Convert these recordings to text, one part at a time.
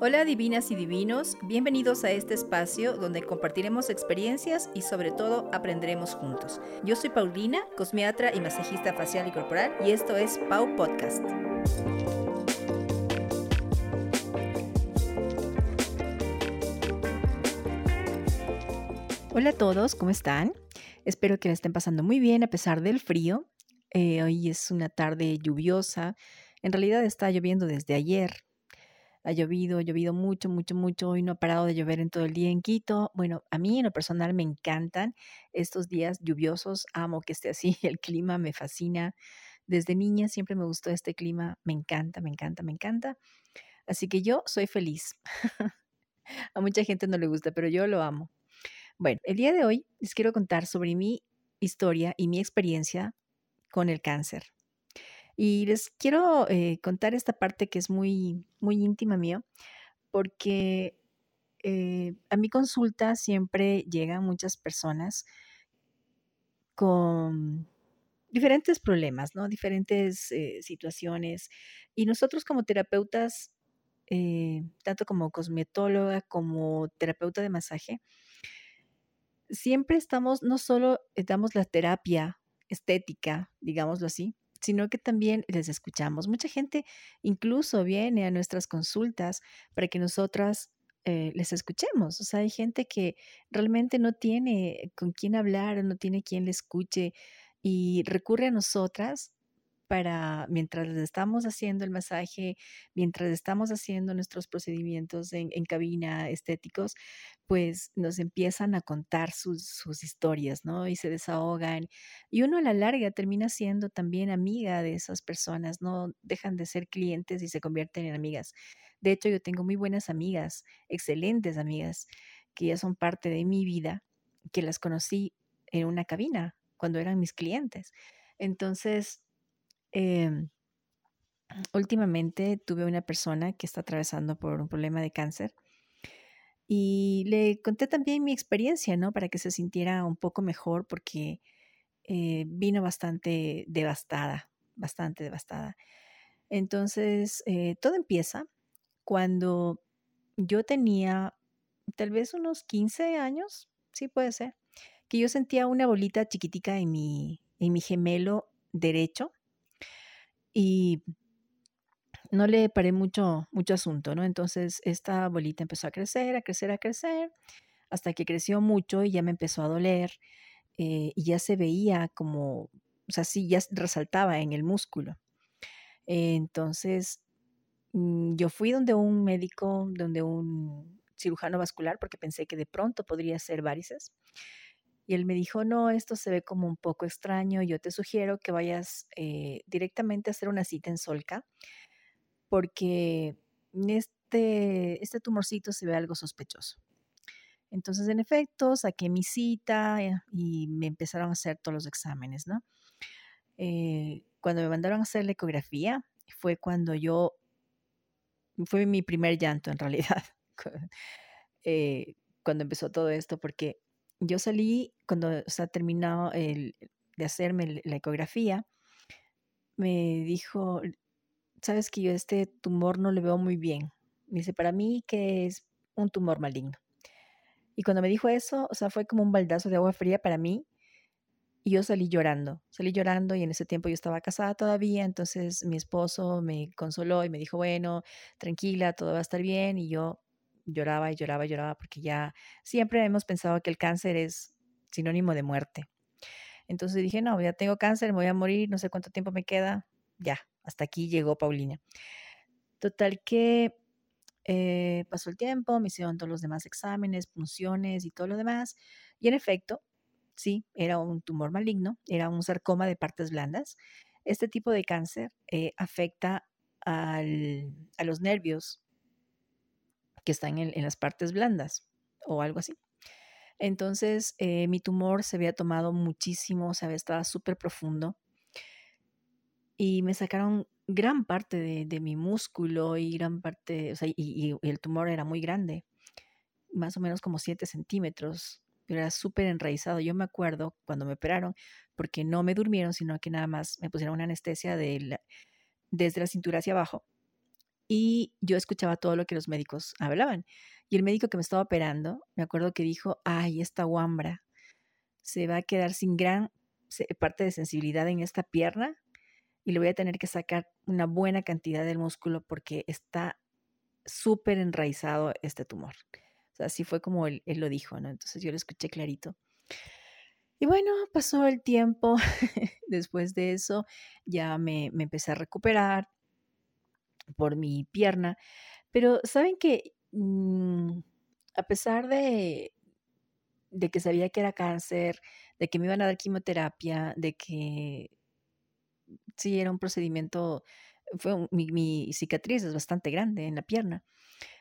Hola divinas y divinos, bienvenidos a este espacio donde compartiremos experiencias y sobre todo aprenderemos juntos. Yo soy Paulina, cosmiatra y masajista facial y corporal y esto es Pau Podcast. Hola a todos, ¿cómo están? Espero que la estén pasando muy bien a pesar del frío. Eh, hoy es una tarde lluviosa. En realidad está lloviendo desde ayer, ha llovido, ha llovido mucho, mucho, mucho. Hoy no ha parado de llover en todo el día en Quito. Bueno, a mí en lo personal me encantan estos días lluviosos. Amo que esté así. El clima me fascina. Desde niña siempre me gustó este clima. Me encanta, me encanta, me encanta. Así que yo soy feliz. a mucha gente no le gusta, pero yo lo amo. Bueno, el día de hoy les quiero contar sobre mi historia y mi experiencia con el cáncer. Y les quiero eh, contar esta parte que es muy, muy íntima mío, porque eh, a mi consulta siempre llegan muchas personas con diferentes problemas, ¿no? Diferentes eh, situaciones. Y nosotros como terapeutas, tanto como cosmetóloga como terapeuta de masaje, siempre estamos, no solo damos la terapia estética, digámoslo así, sino que también les escuchamos. Mucha gente incluso viene a nuestras consultas para que nosotras eh, les escuchemos. O sea, hay gente que realmente no tiene con quién hablar, no tiene quien le escuche y recurre a nosotras para, mientras estamos haciendo el masaje, mientras estamos haciendo nuestros procedimientos en, cabina estéticos, pues nos empiezan a contar sus, historias, ¿no? Y se desahogan. Y uno a la larga termina siendo también amiga de esas personas, no dejan de ser clientes y se convierten en amigas. De hecho, yo tengo muy buenas amigas, excelentes amigas, que ya son parte de mi vida, que las conocí en una cabina cuando eran mis clientes. Entonces, Em, últimamente tuve una persona que está atravesando por un problema de cáncer y le conté también mi experiencia, ¿no? Para que se sintiera un poco mejor porque eh, vino bastante devastada, bastante devastada. Entonces, eh, todo empieza cuando yo tenía tal vez unos 15 años, sí puede ser, que yo sentía una bolita chiquitica en mi, en mi gemelo derecho y no le paré mucho, mucho asunto, ¿no? Entonces esta bolita empezó a crecer, a crecer, a crecer, hasta que creció mucho y ya me empezó a doler eh, y ya se veía como, o sea, sí, ya resaltaba en el músculo. entonces mm, yo fui donde un médico, donde un cirujano vascular, porque pensé que de pronto podría ser varices. Y él me dijo, no, esto se ve como un poco extraño, yo te sugiero que vayas eh, directamente a hacer una cita en Solca, porque este, este tumorcito se ve algo sospechoso. Entonces, en efecto, saqué mi cita eh, y me empezaron a hacer todos los exámenes, ¿no? Eh, cuando me mandaron a hacer la ecografía, fue cuando yo, fue mi primer llanto en realidad, cuando empezó todo esto, porque yo salí cuando se ha terminado de hacerme la ecografía, me dijo, sabes que yo este tumor no le veo muy bien. Me dice, para mí que es un tumor maligno. Y cuando me dijo eso, o sea, fue como un baldazo de agua fría para mí. Y yo salí llorando, salí llorando y en ese tiempo yo estaba casada todavía, entonces mi esposo me consoló y me dijo, bueno, tranquila, todo va a estar bien. Y yo lloraba y lloraba y lloraba porque ya siempre hemos pensado que el cáncer es sinónimo de muerte. Entonces dije, no, ya tengo cáncer, me voy a morir, no sé cuánto tiempo me queda. Ya, hasta aquí llegó Paulina. Total que eh, pasó el tiempo, me hicieron todos los demás exámenes, punciones y todo lo demás. Y en efecto, sí, era un tumor maligno, era un sarcoma de partes blandas. Este tipo de cáncer eh, afecta al, a los nervios que están en, las partes blandas o algo así. Entonces, eh, mi tumor se había tomado muchísimo, o sea, estaba súper profundo. Y me sacaron gran parte de, mi músculo y gran parte, o sea, y, el tumor era muy grande, más o menos como 7 centímetros, pero era súper enraizado. Yo me acuerdo cuando me operaron, porque no me durmieron, sino que nada más me pusieron una anestesia de desde la cintura hacia abajo y yo escuchaba todo lo que los médicos hablaban. Y el médico que me estaba operando, me acuerdo que dijo, ay, esta guambra se va a quedar sin gran parte de sensibilidad en esta pierna y le voy a tener que sacar una buena cantidad del músculo porque está súper enraizado este tumor. Así fue como él, lo dijo, ¿no? Entonces yo lo escuché clarito. Y bueno, pasó el tiempo. Después de eso ya me, empecé a recuperar por mi pierna. Pero saben que mm, a pesar de, de que sabía que era cáncer, de que me iban a dar quimioterapia, de que sí era un procedimiento, fue mi, cicatriz es bastante grande en la pierna.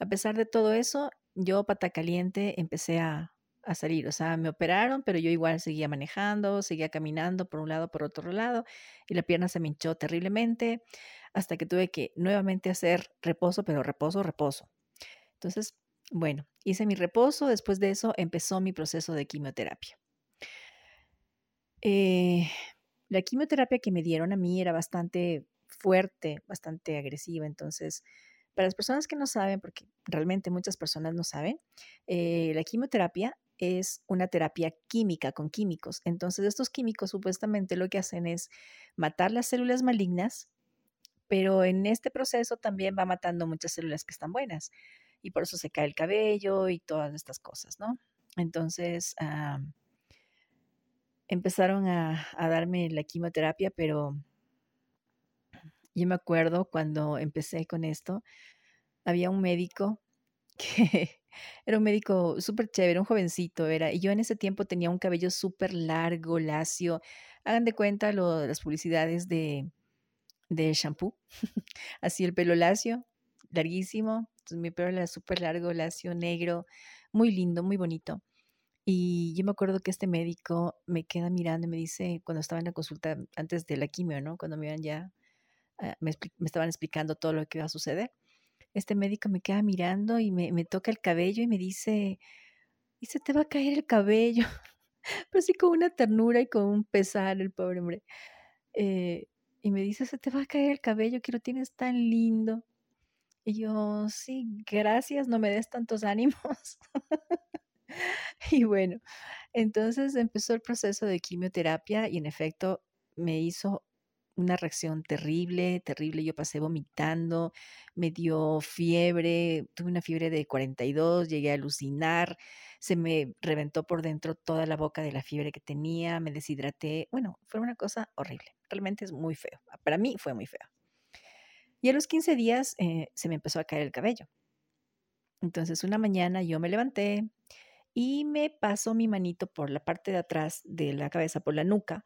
A pesar de todo eso, yo pata caliente empecé a, a salir, o sea, me operaron, pero yo igual seguía manejando, seguía caminando por un lado, por otro lado, y la pierna se me hinchó terriblemente hasta que tuve que nuevamente hacer reposo, pero reposo, reposo. Entonces, bueno, hice mi reposo, después de eso empezó mi proceso de quimioterapia. Eh, la quimioterapia que me dieron a mí era bastante fuerte, bastante agresiva, entonces, para las personas que no saben, porque realmente muchas personas no saben, eh, la quimioterapia es una terapia química con químicos. Entonces, estos químicos supuestamente lo que hacen es matar las células malignas, pero en este proceso también va matando muchas células que están buenas y por eso se cae el cabello y todas estas cosas, ¿no? Entonces, empezaron a, darme la quimioterapia, pero yo me acuerdo cuando empecé con esto, había un médico que era un médico súper chévere, un jovencito era, y yo en ese tiempo tenía un cabello súper largo, lacio. Hagan de cuenta lo, las publicidades de, de shampoo, así el pelo lacio, larguísimo, entonces mi pelo era súper largo, lacio, negro, muy lindo, muy bonito. Y yo me acuerdo que este médico me queda mirando y me dice, cuando estaba en la consulta antes de la quimio, ¿no? Cuando me iban ya, ah, me, estaban explicando todo lo que iba a suceder. Este médico me queda mirando y me, toca el cabello y me dice, y se te va a caer el cabello. Pero así con una ternura y con un pesar, el pobre hombre. Eh, y me dice, se te va a caer el cabello, que lo tienes tan lindo. Y yo, sí, gracias, no me des tantos ánimos. y bueno, entonces empezó el proceso de quimioterapia y en efecto me hizo una reacción terrible, terrible. Yo pasé vomitando, me dio fiebre, tuve una fiebre de 42, llegué a alucinar, se me reventó por dentro toda la boca de la fiebre que tenía, me deshidraté. Bueno, fue una cosa horrible. Realmente es muy feo. Para mí fue muy feo. Y a los 15 días eh, se me empezó a caer el cabello. Entonces una mañana yo me levanté y me pasó mi manito por la parte de atrás de la cabeza, por la nuca,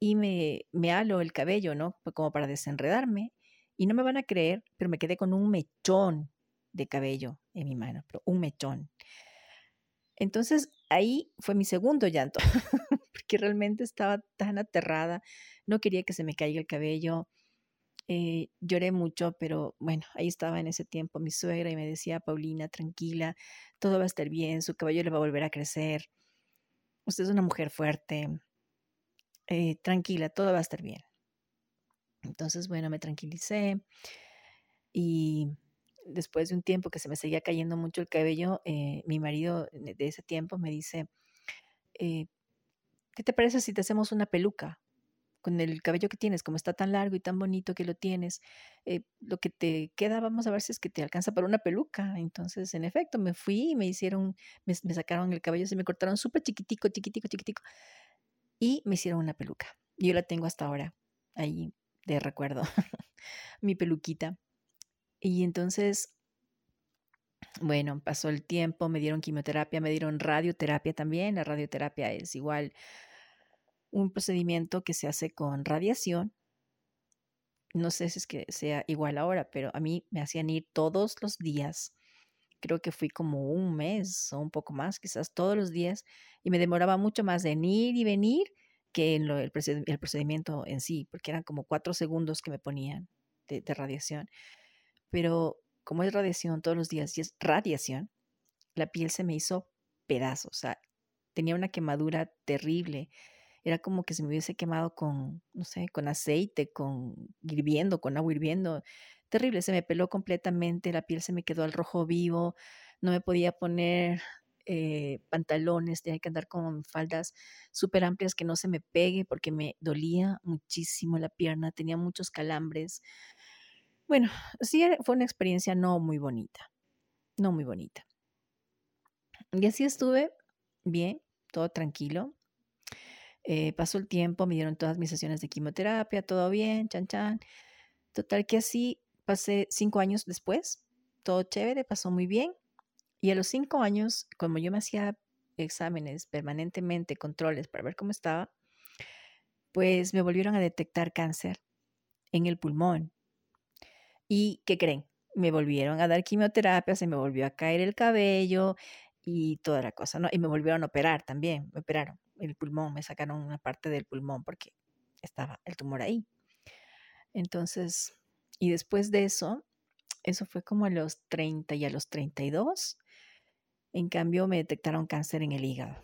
y me, me halo el cabello, ¿no? Como para desenredarme. Y no me van a creer, pero me quedé con un mechón de cabello en mi mano, un mechón. Entonces ahí fue mi segundo llanto, porque realmente estaba tan aterrada, no quería que se me caiga el cabello, eh, lloré mucho, pero bueno, ahí estaba en ese tiempo mi suegra y me decía, Paulina, tranquila, todo va a estar bien, su cabello le va a volver a crecer, usted es una mujer fuerte, eh, tranquila, todo va a estar bien. Entonces, bueno, me tranquilicé y después de un tiempo que se me seguía cayendo mucho el cabello, eh, mi marido de ese tiempo me dice, ¿qué te parece si te hacemos una peluca? con el cabello que tienes, como está tan largo y tan bonito que lo tienes, eh, lo que te queda, vamos a ver si es que te alcanza para una peluca. Entonces, en efecto, me fui y me hicieron, me, sacaron el cabello, se me cortaron súper chiquitico, chiquitico, chiquitico, y me hicieron una peluca. Yo la tengo hasta ahora, ahí de recuerdo, mi peluquita. Y entonces, bueno, pasó el tiempo, me dieron quimioterapia, me dieron radioterapia también. La radioterapia es igual un procedimiento que se hace con radiación. No sé si es que sea igual ahora, pero a mí me hacían ir todos los días. Creo que fui como un mes o un poco más, quizás todos los días, y me demoraba mucho más en ir y venir que en el, procedimiento en sí, porque eran como cuatro segundos que me ponían de, radiación. Pero como es radiación todos los días y es radiación, la piel se me hizo pedazos, o sea, tenía una quemadura terrible Era como que se me hubiese quemado con, no sé, con aceite, con hirviendo, con agua hirviendo. Terrible, se me peló completamente, la piel se me quedó al rojo vivo, no me podía poner eh, pantalones, tenía que andar con faldas súper amplias que no se me pegue porque me dolía muchísimo la pierna, tenía muchos calambres. Bueno, sí fue una experiencia no muy bonita, no muy bonita. Y así estuve bien, todo tranquilo. Eh, pasó el tiempo, me dieron todas mis sesiones de quimioterapia, todo bien, chan chan. Total que así pasé cinco años después, todo chévere, pasó muy bien. Y a los cinco años, como yo me hacía exámenes permanentemente, controles para ver cómo estaba, pues me volvieron a detectar cáncer en el pulmón. ¿Y qué creen? Me volvieron a dar quimioterapia, se me volvió a caer el cabello, y toda la cosa, ¿no? Y me volvieron a operar también, me operaron el pulmón, me sacaron una parte del pulmón porque estaba el tumor ahí. Entonces, y después de eso, eso fue como a los 30 y a los 32, en cambio me detectaron cáncer en el hígado.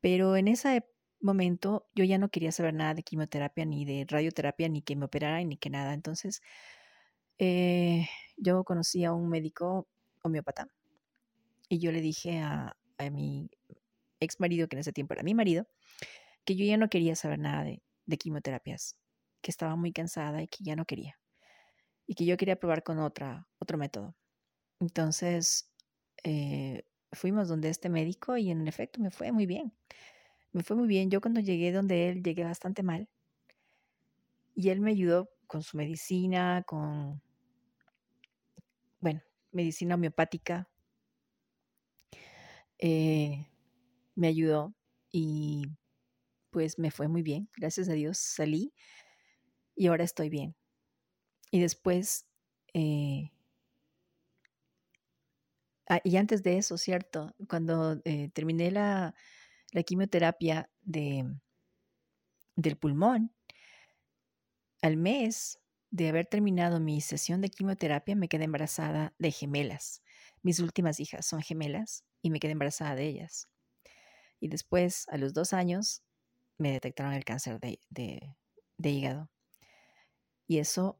Pero en ese momento yo ya no quería saber nada de quimioterapia, ni de radioterapia, ni que me operaran, ni que nada. Entonces, eh, yo conocí a un médico homeópata y yo le dije a, mi ex marido, que en ese tiempo era mi marido, que yo ya no quería saber nada de, quimioterapias, que estaba muy cansada y que ya no quería. Y que yo quería probar con otra, otro método. Entonces, eh, fuimos donde este médico y en efecto me fue muy bien. Me fue muy bien. Yo cuando llegué donde él llegué bastante mal. Y él me ayudó con su medicina, con, bueno, medicina homeopática, eh, me ayudó y pues me fue muy bien. Gracias a Dios salí y ahora estoy bien. Y después, eh, ah, y antes de eso, ¿cierto? Cuando eh, terminé la, la quimioterapia de, del pulmón, al mes de haber terminado mi sesión de quimioterapia, me quedé embarazada de gemelas. Mis últimas hijas son gemelas y me quedé embarazada de ellas. Y después, a los dos años, me detectaron el cáncer de, hígado. Y eso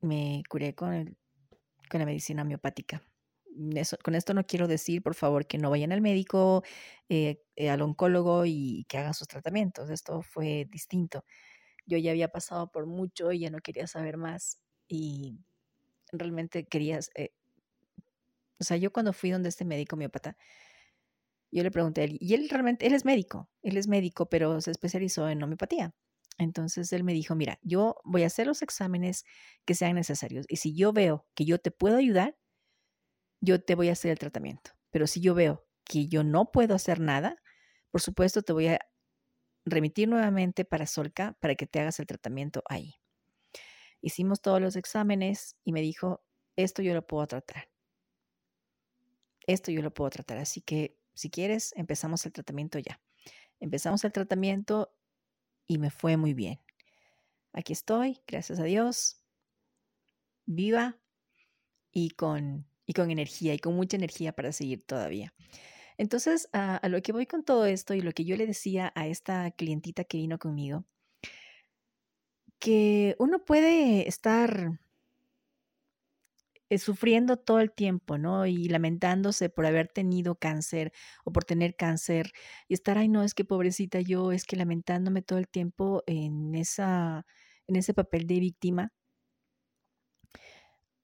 me curé con, con la medicina homeopática. con esto no quiero decir, por favor, que no vayan al médico, eh, eh, al oncólogo y que hagan sus tratamientos. Esto fue distinto. Yo ya había pasado por mucho y ya no quería saber más. Y realmente quería, eh, o sea, yo cuando fui donde este médico miopata, yo le pregunté a él, y él realmente, él es médico, él es médico, pero se especializó en homeopatía. Entonces él me dijo, mira, yo voy a hacer los exámenes que sean necesarios y si yo veo que yo te puedo ayudar, yo te voy a hacer el tratamiento. Pero si yo veo que yo no puedo hacer nada, por supuesto te voy a remitir nuevamente para Solca para que te hagas el tratamiento ahí. Hicimos todos los exámenes y me dijo, esto yo lo puedo tratar esto yo lo puedo tratar. Así que si quieres, empezamos el tratamiento ya. Empezamos el tratamiento y me fue muy bien. Aquí estoy, gracias a Dios, viva y con, y con energía y con mucha energía para seguir todavía. Entonces, a, a lo que voy con todo esto y lo que yo le decía a esta clientita que vino conmigo, que uno puede estar sufriendo todo el tiempo, ¿no? Y lamentándose por haber tenido cáncer o por tener cáncer y estar, ay, no, es que pobrecita yo, es que lamentándome todo el tiempo en, esa, en ese papel de víctima.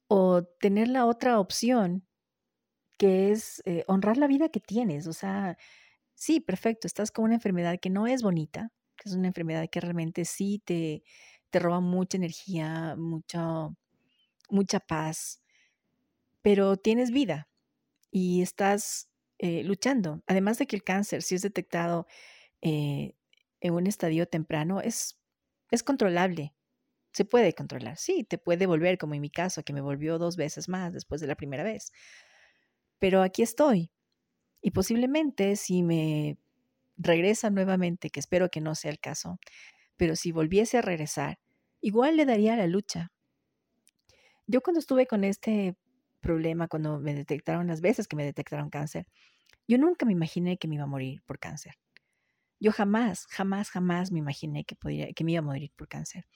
O tener la otra opción, que es eh, honrar la vida que tienes. O sea, sí, perfecto, estás con una enfermedad que no es bonita, que es una enfermedad que realmente sí te, te roba mucha energía, mucha, mucha paz, pero tienes vida y estás eh, luchando. Además de que el cáncer, si es detectado eh, en un estadio temprano, es, es controlable. Se puede controlar. Sí, te puede volver, como en mi caso, que me volvió dos veces más después de la primera vez. Pero aquí estoy. Y posiblemente si me regresa nuevamente, que espero que no sea el caso, pero si volviese a regresar, igual le daría la lucha. Yo cuando estuve con este problema cuando me detectaron las veces que me detectaron cáncer. Yo nunca me imaginé que me iba a morir por cáncer. Yo jamás, jamás, jamás me imaginé que, podría, que me iba a morir por cáncer.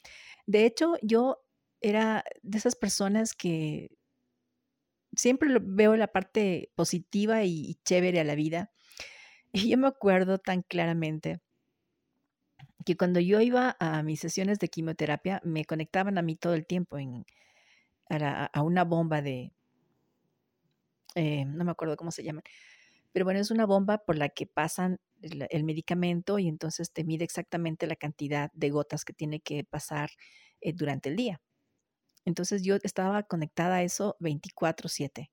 De hecho, yo era de esas personas que siempre veo la parte positiva y, chévere a la vida. Y yo me acuerdo tan claramente que cuando yo iba a mis sesiones de quimioterapia, me conectaban a mí todo el tiempo en, a, una bomba de, eh, no me acuerdo cómo se llama, pero bueno, es una bomba por la que pasan el, medicamento y entonces te mide exactamente la cantidad de gotas que tiene que pasar eh, durante el día. Entonces yo estaba conectada a eso 24/7.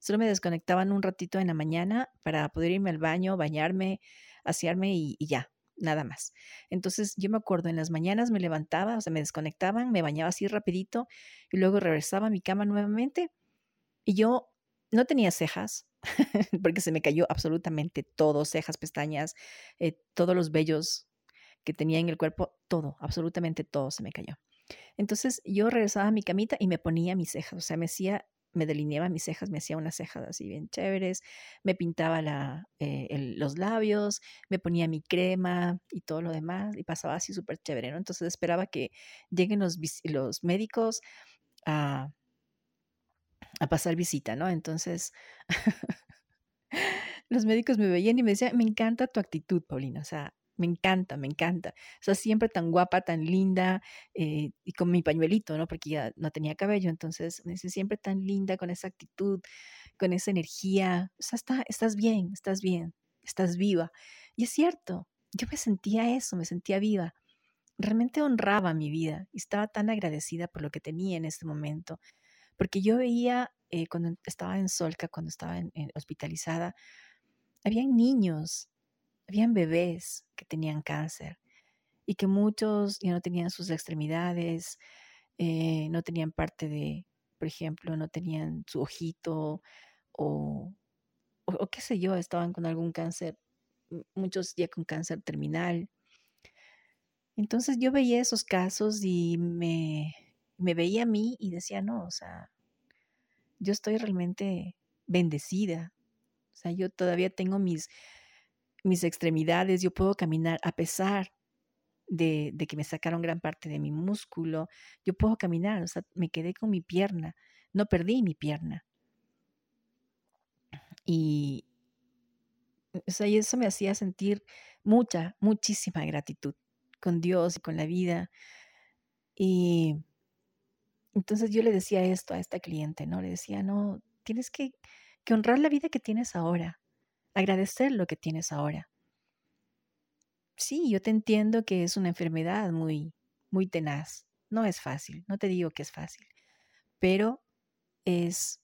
Solo me desconectaban un ratito en la mañana para poder irme al baño, bañarme, asearme y, y ya, nada más. Entonces yo me acuerdo, en las mañanas me levantaba, o sea, me desconectaban, me bañaba así rapidito y luego regresaba a mi cama nuevamente y yo no tenía cejas porque se me cayó absolutamente todo, cejas, pestañas, eh, todos los vellos que tenía en el cuerpo, todo, absolutamente todo se me cayó. Entonces yo regresaba a mi camita y me ponía mis cejas, o sea, me hacía, me delineaba mis cejas, me hacía unas cejas así bien chéveres, me pintaba la, eh, los labios, me ponía mi crema y todo lo demás y pasaba así súper chévere, ¿no? Entonces esperaba que lleguen los, los médicos a, a pasar visita, ¿no? Entonces... los médicos me veían y me decían, me encanta tu actitud, Paulina, o sea, me encanta, me encanta. O sea, siempre tan guapa, tan linda, eh, y con mi pañuelito, ¿no? Porque ya no tenía cabello, entonces me dice, siempre tan linda, con esa actitud, con esa energía. O sea, está, estás bien, estás bien, estás viva. Y es cierto, yo me sentía eso, me sentía viva. Realmente honraba mi vida y estaba tan agradecida por lo que tenía en este momento. Porque yo veía eh, cuando estaba en Solca, cuando estaba hospitalizada, habían niños habían bebés que tenían cáncer y que muchos ya no tenían sus extremidades, eh, no tenían parte de, por ejemplo, no tenían su ojito o, qué sé yo, estaban con algún cáncer, muchos ya con cáncer terminal. Entonces yo veía esos casos y me, me veía a mí y decía, no, o sea, yo estoy realmente bendecida. O sea, yo todavía tengo mis, mis extremidades, yo puedo caminar a pesar de, que me sacaron gran parte de mi músculo, yo puedo caminar, o sea, me quedé con mi pierna, no perdí mi pierna. Y, o sea, y eso me hacía sentir mucha, muchísima gratitud con Dios y con la vida. Y entonces yo le decía esto a esta cliente, ¿no? Le decía, no, tienes que, honrar la vida que tienes ahora agradecer lo que tienes ahora. Sí, yo te entiendo que es una enfermedad muy, muy tenaz. No es fácil, no te digo que es fácil, pero es...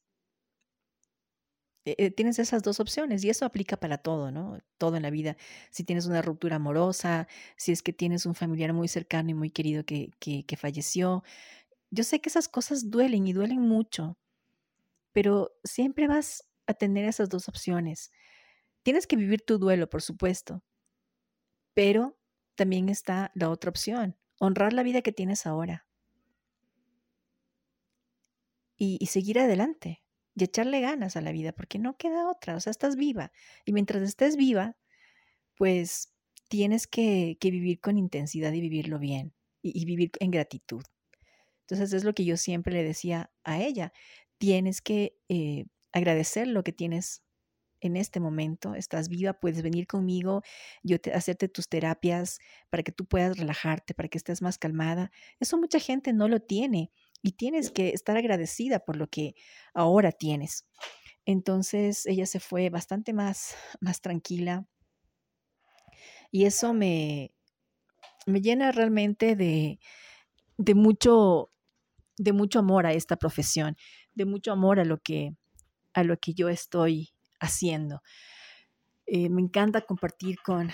Eh, tienes esas dos opciones y eso aplica para todo, ¿no? Todo en la vida. Si tienes una ruptura amorosa, si es que tienes un familiar muy cercano y muy querido que, que, que falleció. Yo sé que esas cosas duelen y duelen mucho, pero siempre vas a tener esas dos opciones. Tienes que vivir tu duelo, por supuesto, pero también está la otra opción, honrar la vida que tienes ahora y, seguir adelante y echarle ganas a la vida, porque no queda otra, o sea, estás viva y mientras estés viva, pues tienes que, vivir con intensidad y vivirlo bien y, vivir en gratitud. Entonces es lo que yo siempre le decía a ella, tienes que eh, agradecer lo que tienes en este momento, estás viva, puedes venir conmigo, yo te, hacerte tus terapias para que tú puedas relajarte, para que estés más calmada. Eso mucha gente no lo tiene y tienes que estar agradecida por lo que ahora tienes. Entonces ella se fue bastante más, más tranquila y eso me, me llena realmente de, de, mucho, de mucho amor a esta profesión, de mucho amor a lo que, a lo que yo estoy haciendo. Eh, me encanta compartir con,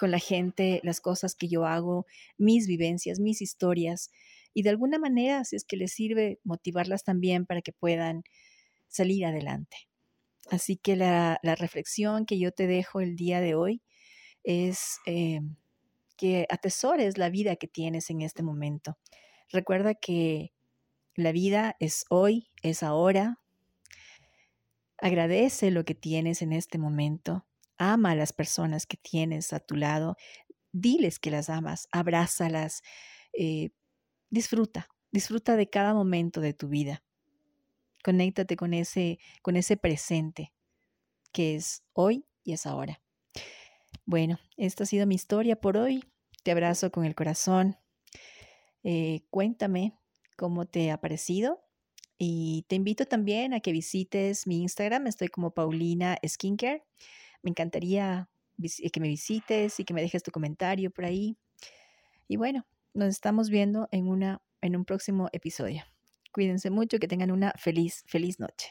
con la gente las cosas que yo hago, mis vivencias, mis historias y de alguna manera, si es que les sirve, motivarlas también para que puedan salir adelante. Así que la, reflexión que yo te dejo el día de hoy es eh, que atesores la vida que tienes en este momento. Recuerda que la vida es hoy, es ahora, Agradece lo que tienes en este momento. ama a las personas que tienes a tu lado, diles que las amas, abrázalas, eh, disfruta, disfruta de cada momento de tu vida. Conéctate con ese, con ese presente que es hoy y es ahora. Bueno, esta ha sido mi historia por hoy. Te abrazo con el corazón. Eh, cuéntame cómo te ha parecido. Y te invito también a que visites mi Instagram. Estoy como Paulina Skincare. Me encantaría que me visites y que me dejes tu comentario por ahí. Y bueno, nos estamos viendo en, una, en un próximo episodio. Cuídense mucho, que tengan una feliz, feliz noche.